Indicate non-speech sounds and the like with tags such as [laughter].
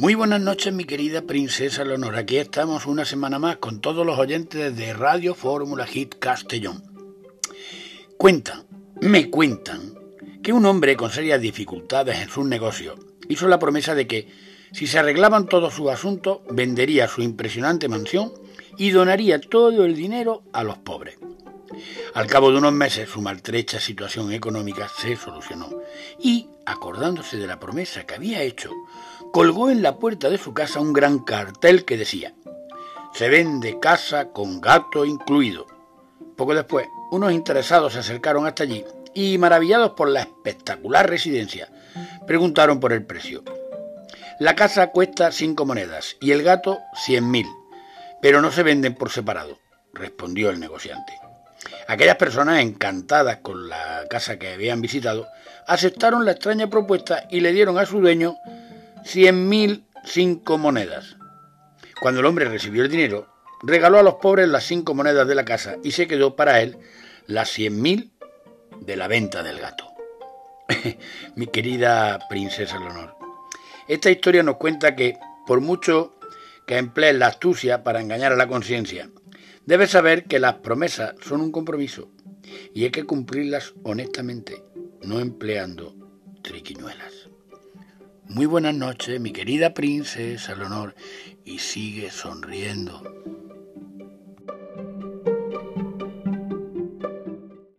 Muy buenas noches, mi querida princesa Leonor. Aquí estamos una semana más con todos los oyentes de Radio Fórmula Hit Castellón. Cuentan, me cuentan, que un hombre con serias dificultades en sus negocios hizo la promesa de que, si se arreglaban todos sus asuntos, vendería su impresionante mansión y donaría todo el dinero a los pobres. Al cabo de unos meses su maltrecha situación económica se solucionó y, acordándose de la promesa que había hecho, colgó en la puerta de su casa un gran cartel que decía Se vende casa con gato incluido. Poco después, unos interesados se acercaron hasta allí y, maravillados por la espectacular residencia, preguntaron por el precio. La casa cuesta cinco monedas y el gato cien mil, pero no se venden por separado, respondió el negociante. Aquellas personas encantadas con la casa que habían visitado aceptaron la extraña propuesta y le dieron a su dueño cien mil cinco monedas. Cuando el hombre recibió el dinero, regaló a los pobres las cinco monedas de la casa y se quedó para él las cien mil de la venta del gato. [laughs] Mi querida princesa Leonor, esta historia nos cuenta que, por mucho que emplees la astucia para engañar a la conciencia, debes saber que las promesas son un compromiso y hay que cumplirlas honestamente, no empleando triquiñuelas. Muy buenas noches, mi querida princesa Leonor, y sigue sonriendo.